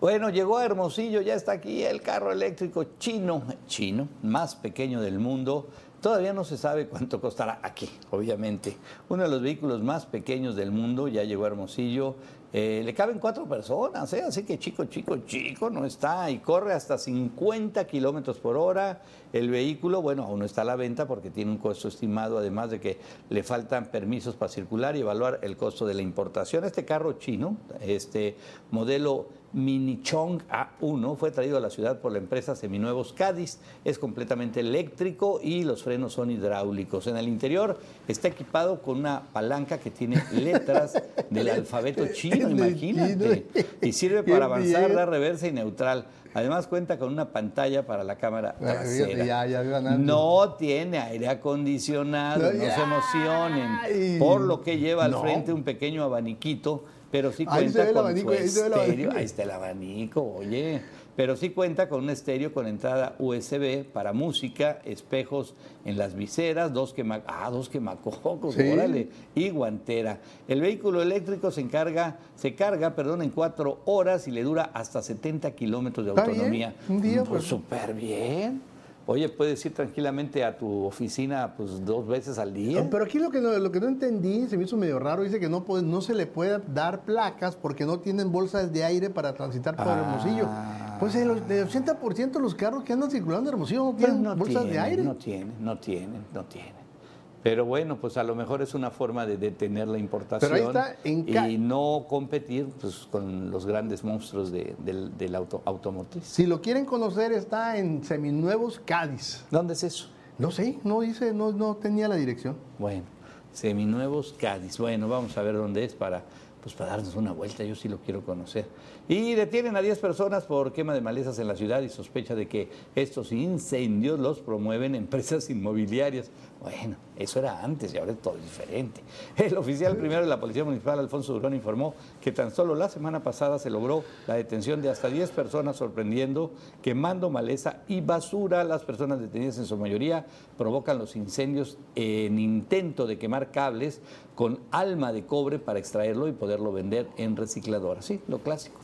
Bueno, llegó a Hermosillo, ya está aquí el carro eléctrico chino, chino, más pequeño del mundo. Todavía no se sabe cuánto costará aquí, obviamente. Uno de los vehículos más pequeños del mundo ya llegó a Hermosillo. Eh, le caben cuatro personas, ¿eh? así que chico, chico, chico no está y corre hasta 50 kilómetros por hora. El vehículo, bueno, aún no está a la venta porque tiene un costo estimado, además de que le faltan permisos para circular y evaluar el costo de la importación. Este carro chino, este modelo Minichong A1 fue traído a la ciudad por la empresa Seminuevos Cádiz. Es completamente eléctrico y los frenos son hidráulicos. En el interior está equipado con una palanca que tiene letras del alfabeto chino, imagínate. Y sirve para avanzar, dar reversa y neutral. Además cuenta con una pantalla para la cámara trasera. no tiene aire acondicionado, no, se emocionen. Por lo que lleva al frente un pequeño abaniquito pero sí cuenta con su estéreo. Ahí está el abanico, oye. Pero sí cuenta con un estéreo con entrada USB para música, espejos en las viseras, dos quema, ah, dos quemacocos, órale, y guantera. El vehículo eléctrico se encarga, se carga, perdón, en cuatro horas y le dura hasta 70 kilómetros de autonomía. Un día, pues. pues súper bien. Oye, puedes ir tranquilamente a tu oficina pues dos veces al día. Pero aquí lo que no, lo que no entendí, se me hizo medio raro, dice que no, puede, no se le puede dar placas porque no tienen bolsas de aire para transitar por Hermosillo. Ah. Pues el, 80% de los carros que andan circulando en Hermosillo no pues tienen bolsas de aire. No tienen, no tienen, no tienen. Pero bueno, pues a lo mejor es una forma de detener la importación y no competir pues, con los grandes monstruos del, auto, automotriz. Si lo quieren conocer, está en Seminuevos Cádiz. ¿Dónde es eso? No sé, no dice, no, no tenía la dirección. Bueno, Seminuevos Cádiz. Bueno, vamos a ver dónde es para pues para darnos una vuelta, yo sí lo quiero conocer. Y detienen a 10 personas por quema de malezas en la ciudad y sospecha de que estos incendios los promueven empresas inmobiliarias. Bueno, eso era antes y ahora es todo diferente. El oficial primero de la Policía Municipal, Alfonso Durón, informó que tan solo la semana pasada se logró la detención de hasta 10 personas, sorprendiendo quemando maleza y basura. Las personas detenidas en su mayoría provocan los incendios en intento de quemar cables con alma de cobre para extraerlo y poderlo vender en recicladora. Sí, lo clásico.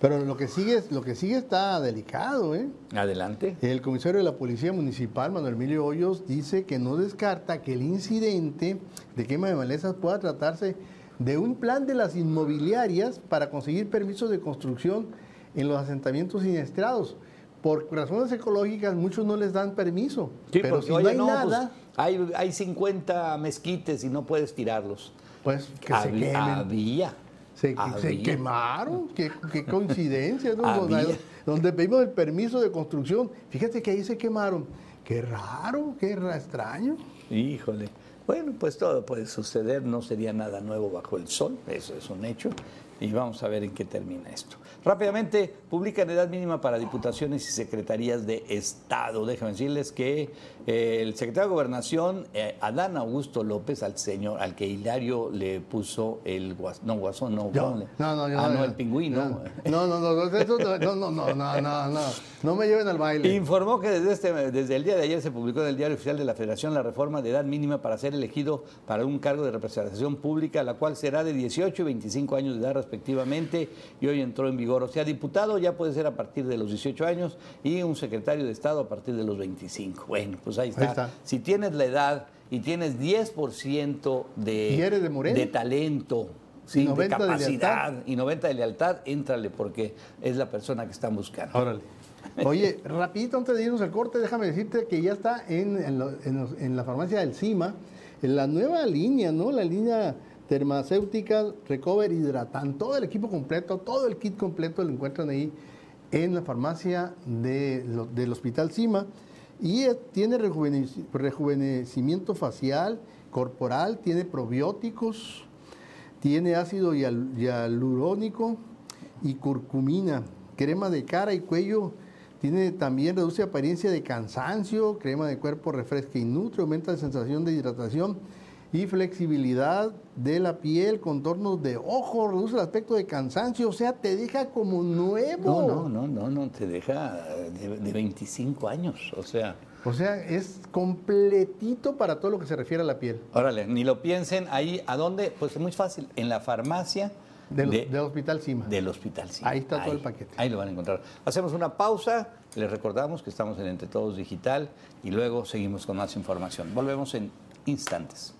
Pero lo que sigue, lo que sigue está delicado, ¿eh? Adelante. El comisario de la Policía Municipal, Manuel Emilio Hoyos, dice que no descarta que el incidente de quema de malezas pueda tratarse de un plan de las inmobiliarias para conseguir permisos de construcción en los asentamientos siniestrados. Por razones ecológicas, muchos no les dan permiso. pero si no hay nada. Pues, hay, 50 mezquites y no puedes tirarlos. Pues que se quemen. Había. Se, quemaron, qué, coincidencia, donde, pedimos el permiso de construcción. Fíjate que ahí se quemaron. Qué raro, qué extraño. Híjole. Bueno, pues todo puede suceder, no sería nada nuevo bajo el sol, eso es un hecho, y vamos a ver en qué termina esto. Rápidamente, publican edad mínima para diputaciones y secretarías de Estado. Déjenme decirles que eh, el secretario de Gobernación, eh, Adán Augusto López, al señor, al que Hilario le puso el guasón, no, guasón, no, no, no, ah, no, el pingüino. No, no, no, no, no, no, no, no, no, no, me lleven al baile. Informó que desde, este, desde el día de ayer se publicó en el Diario Oficial de la Federación la reforma de edad mínima para ser elegido para un cargo de representación pública, la cual será de 18 y 25 años de edad respectivamente, y hoy entró en vigor o sea, diputado ya puede ser a partir de los 18 años y un secretario de Estado a partir de los 25. Bueno, pues ahí está. Si tienes la edad y tienes 10% de, de, de talento, sí, de capacidad y 90 de lealtad, éntrale porque es la persona que están buscando. Órale. Oye, rapidito antes de irnos al corte, déjame decirte que ya está en, en la farmacia del CIMA, en la nueva línea, ¿no? La línea Termacéutica, Recover, Hidratan, todo el equipo completo, todo el kit completo lo encuentran ahí en la farmacia del Hospital Cima. Y tiene rejuvenecimiento facial, corporal, tiene probióticos, tiene ácido hialurónico y curcumina, crema de cara y cuello. Tiene también, reduce apariencia de cansancio, crema de cuerpo refresca y nutre, aumenta la sensación de hidratación y flexibilidad de la piel, contornos de ojo, reduce el aspecto de cansancio, o sea, te deja como nuevo. No, no, no, no, no te deja de, 25 años, o sea. O sea, es completito para todo lo que se refiere a la piel. Órale, ni lo piensen ahí, ¿a dónde? Pues es muy fácil, en la farmacia. Del, Hospital Cima. Del Hospital Cima. Ahí está todo el paquete. Ahí lo van a encontrar. Hacemos una pausa, les recordamos que estamos en Entre Todos Digital y luego seguimos con más información. Volvemos en instantes.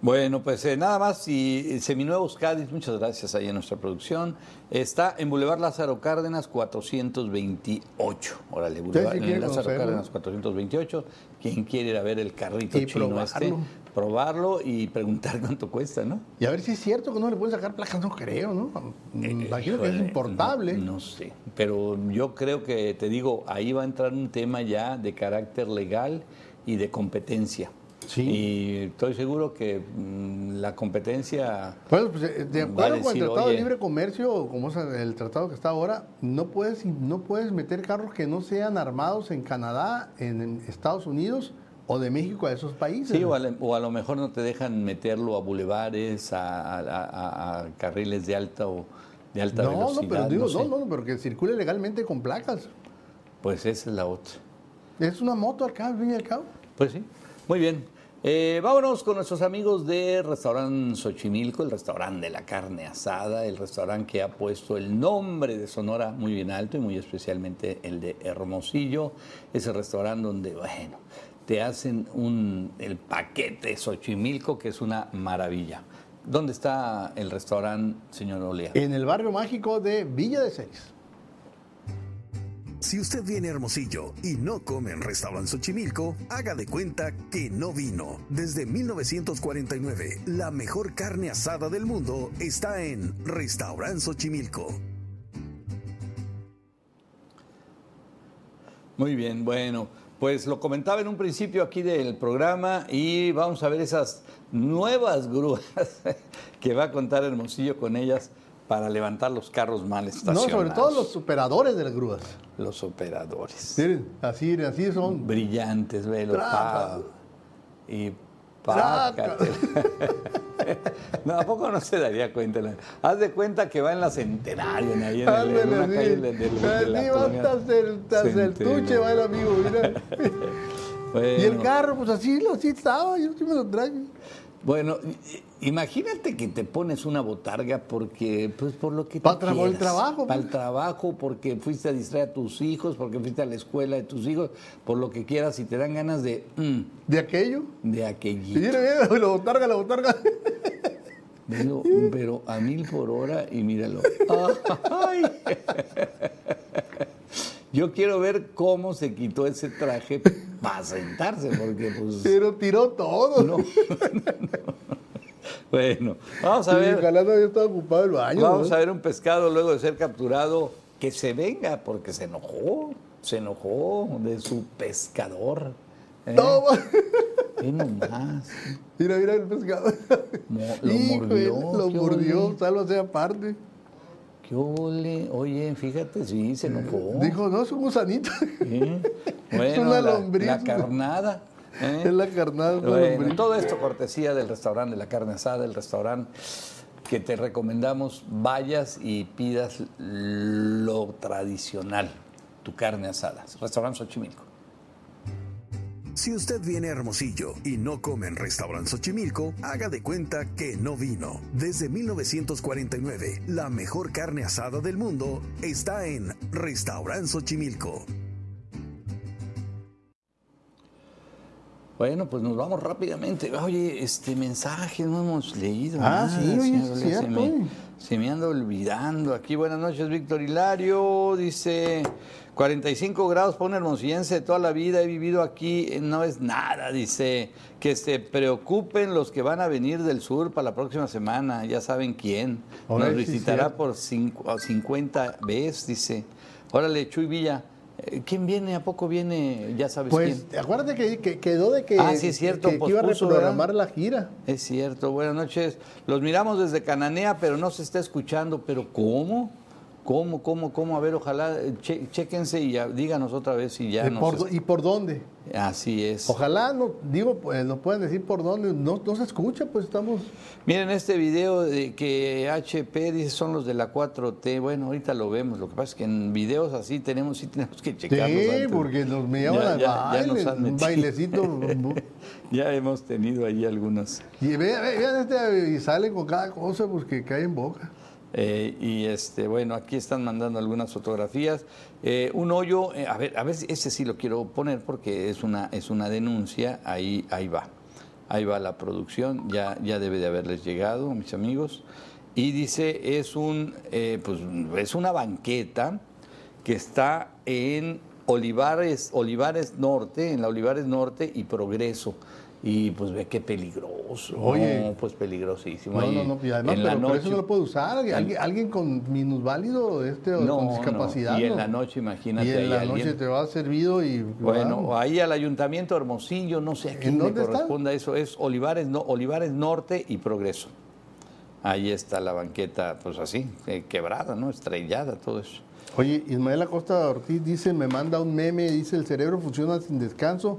Bueno, pues eh, nada más y Seminuevos Cádiz, muchas gracias ahí en nuestra producción. Está en Boulevard Lázaro Cárdenas 428. Órale, Boulevard sí Lázaro conocerlo. Cárdenas 428. Quien quiere ir a ver el carrito Y chino probarlo. este, probarlo y preguntar cuánto cuesta, ¿no? Y a ver si es cierto que no le pueden sacar placas, no creo, ¿no? Imagino que es importable. No, no sé, pero yo creo que, te digo, ahí va a entrar un tema ya de carácter legal y de competencia. Sí. Y estoy seguro que mm, la competencia... Bueno, pues eh, de acuerdo con el Tratado de. Libre Comercio, como es el tratado que está ahora, no puedes, no puedes meter carros que no sean armados en Canadá, en Estados Unidos o de México a esos países. Sí, o a, o a lo mejor no te dejan meterlo a bulevares, a, a- a- a carriles de alta o de alta no, velocidad. no, pero digo, sé. no, no, pero que circule legalmente con placas. Pues esa es la otra. Es una moto al cabo, al fin y al cabo. Pues sí, muy bien. Eh, vámonos con nuestros amigos de Restaurant Xochimilco, el restaurante de la carne asada, el restaurante que ha puesto el nombre de Sonora muy bien alto y muy especialmente el de Hermosillo. Ese restaurante donde, bueno, te hacen un, el paquete Xochimilco, que es una maravilla. ¿Dónde está el restaurante, señor Olea? En el barrio mágico de Villa de Celis. Si usted viene a Hermosillo y no come en Restaurant Xochimilco, haga de cuenta que no vino. Desde 1949, la mejor carne asada del mundo está en Restaurant Xochimilco. Muy bien, bueno, pues lo comentaba en un principio aquí del programa y vamos a ver esas nuevas grúas que va a contar Hermosillo con ellas para levantar los carros mal No, estacionados. sobre todo los operadores de las grúas. Los operadores. Miren, así, así son. Brillantes, velo. Y pácate. no, ¿a poco no se daría cuenta? Haz de cuenta que va en la Centenario, en ahí en, el- en una calle así. de, de- de va hasta el, hasta el tuche, va el amigo, mira. Y el Bueno. carro, pues así, así estaba, yo sí me lo traje. Bueno, imagínate que te pones una botarga porque, pues por lo que Pa' tú tra- por el trabajo, Para pues. el trabajo, porque fuiste a distraer a tus hijos, porque fuiste a la escuela de tus hijos, por lo que quieras y te dan ganas de, mm, De aquello. de mira, la botarga, la botarga. Pero, pero a mil por hora y míralo. ¡Ay! Yo quiero ver cómo se quitó ese traje para sentarse, porque pues... Pero tiró todo. No. Bueno, vamos a Sí, ver. Ojalá no había estado ocupado el baño. Vamos a ver un pescado luego de ser capturado que se venga porque se enojó, se enojó de su pescador. ¿eh? Toma. Ve nomás. Mira, mira el pescado. Mo- lo Híjole, mordió, Lo mordió, ole. sálvase aparte. ¿Qué ole? Oye, fíjate, sí, se enojó. Dijo, no, es un gusanito. ¿eh? Bueno, una la- lombriz. La, carnada. ¿eh? Es la carnada, es una Bueno, todo esto cortesía del restaurante de la carne asada, el restaurante que te recomendamos vayas y pidas lo tradicional, tu carne asada. Restaurante Xochimilco. Si usted viene a Hermosillo y no come en Restaurant Xochimilco, haga de cuenta que no vino. Desde 1949, la mejor carne asada del mundo está en Restaurant Xochimilco. Bueno, pues nos vamos rápidamente. Oye, este mensaje no hemos leído. Ah, nada, sí, oye, señor es Olea, cierto, Se me, se me anda olvidando. Aquí, buenas noches, Víctor Hilario. Dice, 45 grados para un hermosillense toda la vida. He vivido aquí, eh, no es nada. Dice, que se preocupen los que van a venir del sur para la próxima semana. Ya saben quién. Nos visitará por cinco- 50 veces, dice. Órale, Chuy Villa. eh, ¿Quién viene? ¿A poco viene? Ya sabes quién. Pues acuérdate que, que quedó de que, Ah, sí, es cierto, que, que iba a reprogramar la gira. Es cierto, buenas noches. Los miramos desde Cananea, pero no se está escuchando. ¿Pero cómo? ¿Cómo, cómo, cómo? A ver, ojalá, eh, che- chéquense y ya, díganos otra vez si ya por do- ¿Y por dónde? Así es. Ojalá, no, digo, pues, nos puedan decir por dónde. No, no se escucha, pues estamos... Miren este video de que HP dice son los de la 4T. Bueno, ahorita lo vemos. Lo que pasa es que en videos así tenemos, sí tenemos que Sí, checarlos. antes. porque nos me Ya- llaman ya- ya baile, nos han un bailecito. Ya hemos tenido ahí algunos. y vean, vean este, y sale con cada cosa, pues que cae en boca. Eh, y este, bueno, aquí están mandando algunas fotografías. Eh, un hoyo, eh, a ver, a ver, ese sí lo quiero poner porque es una, es una denuncia, ahí, ahí va. Ahí va la producción, ya, ya debe de haberles llegado, mis amigos. Y dice, es, un, pues, es una banqueta que está en Olivares, Olivares Norte, en la Olivares Norte y Progreso. Y pues ve qué peligroso. Oye. No, pues peligrosísimo. No, no, no, y además, en la pero por eso noche- no lo puede usar. Alguien, alguien con minusválido este, o No, con no, discapacidad. Y en la noche, imagínate. Y en la alguien- noche te va servido y. Bueno, vamos. ahí al Ayuntamiento de Hermosillo, no sé a quién le dónde está? corresponda eso, es Olivares, no, Olivares Norte y Progreso. Ahí está la banqueta, pues así, eh, quebrada, ¿no? Estrellada, todo eso. Oye, Ismael Acosta Ortiz dice, me manda un meme, dice, el cerebro funciona sin descanso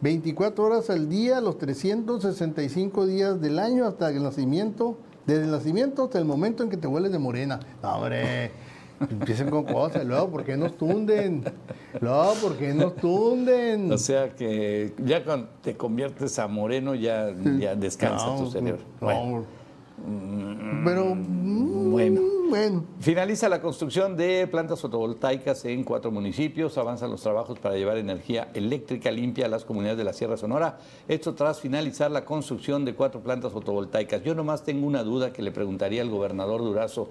24 horas al día, los 365 días del año hasta el nacimiento, desde el nacimiento hasta el momento en que te vuelves de morena. No, hombre, empiecen con cosas, luego, ¿por qué nos tunden? Luego, ¿por qué nos tunden? O sea que ya cuando te conviertes a moreno, ya, ya descansa No, tu cerebro. no, Bueno. Pero, mm, Bueno. bueno. Finaliza la construcción de plantas fotovoltaicas en cuatro municipios. Avanzan los trabajos para llevar energía eléctrica limpia a las comunidades de la Sierra Sonora. Esto tras finalizar la construcción de cuatro plantas fotovoltaicas. Yo nomás tengo una duda que le preguntaría al gobernador Durazo.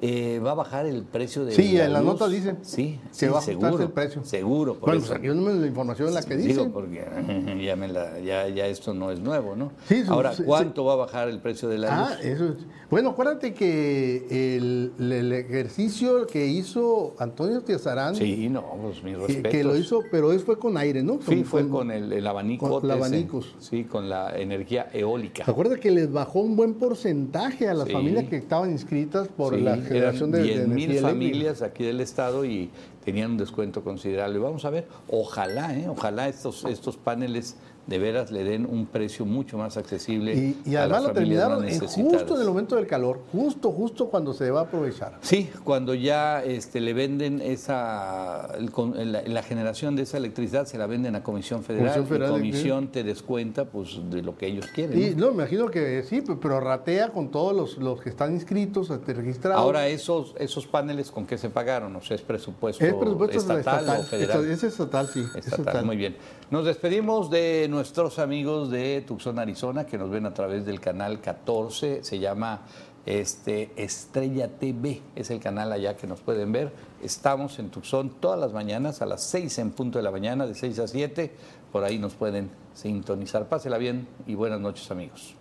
Eh, ¿Va a bajar el precio de Sí, en la luz? nota dice Sí, que sí, va a seguro, el precio. Seguro, por Bueno, eso. pues aquí no la información en la que dice. Digo, porque ya, me la- ya, ya esto no es nuevo, ¿no? Sí, sí, Ahora, sí, ¿cuánto va a bajar el precio de la luz? Ah, eso es. Bueno, acuérdate que el, el ejercicio que hizo Antonio Tiazarán, Sí, no, pues mis que, respetos. que lo hizo, pero eso fue con aire, ¿no? Sí, fue con el, el abanico. con el abanicos. Sí, con la energía eólica. Acuérdate que les bajó un buen porcentaje a las familias que estaban inscritas por la generación de, eran de 10 mil eléctrica. familias aquí del estado y tenían un descuento considerable. Vamos a ver, ojalá, ¿eh? ojalá estos, estos paneles de veras le den un precio mucho más accesible Y, y a además las lo terminaron en- justo en el momento del calor, justo, justo cuando se va a aprovechar. Sí, cuando ya este, le venden esa, el con- la, la generación de esa electricidad, se la venden a Comisión Federal, Comisión Federal y de- Comisión te descuenta pues, de lo que ellos quieren. Y ¿no? no, me imagino que sí, pe- pero ratea con todos los, los que están inscritos, este, registrados. Ahora, esos, esos paneles, ¿con qué se pagaron? O sea, ¿es presupuesto, es presupuesto estatal, o federal? Es estatal, sí. es Estatal, estatal. muy bien. Nos despedimos de nuestros amigos de Tucson, Arizona, que nos ven a través del canal 14, se llama este, Estrella TV, es el canal allá que nos pueden ver. Estamos en Tucson todas las mañanas a las 6 en punto de la mañana, de 6 a 7, por ahí nos pueden sintonizar. Pásela bien y buenas noches amigos.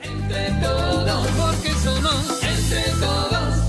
Entre todos, porque somos entre todos.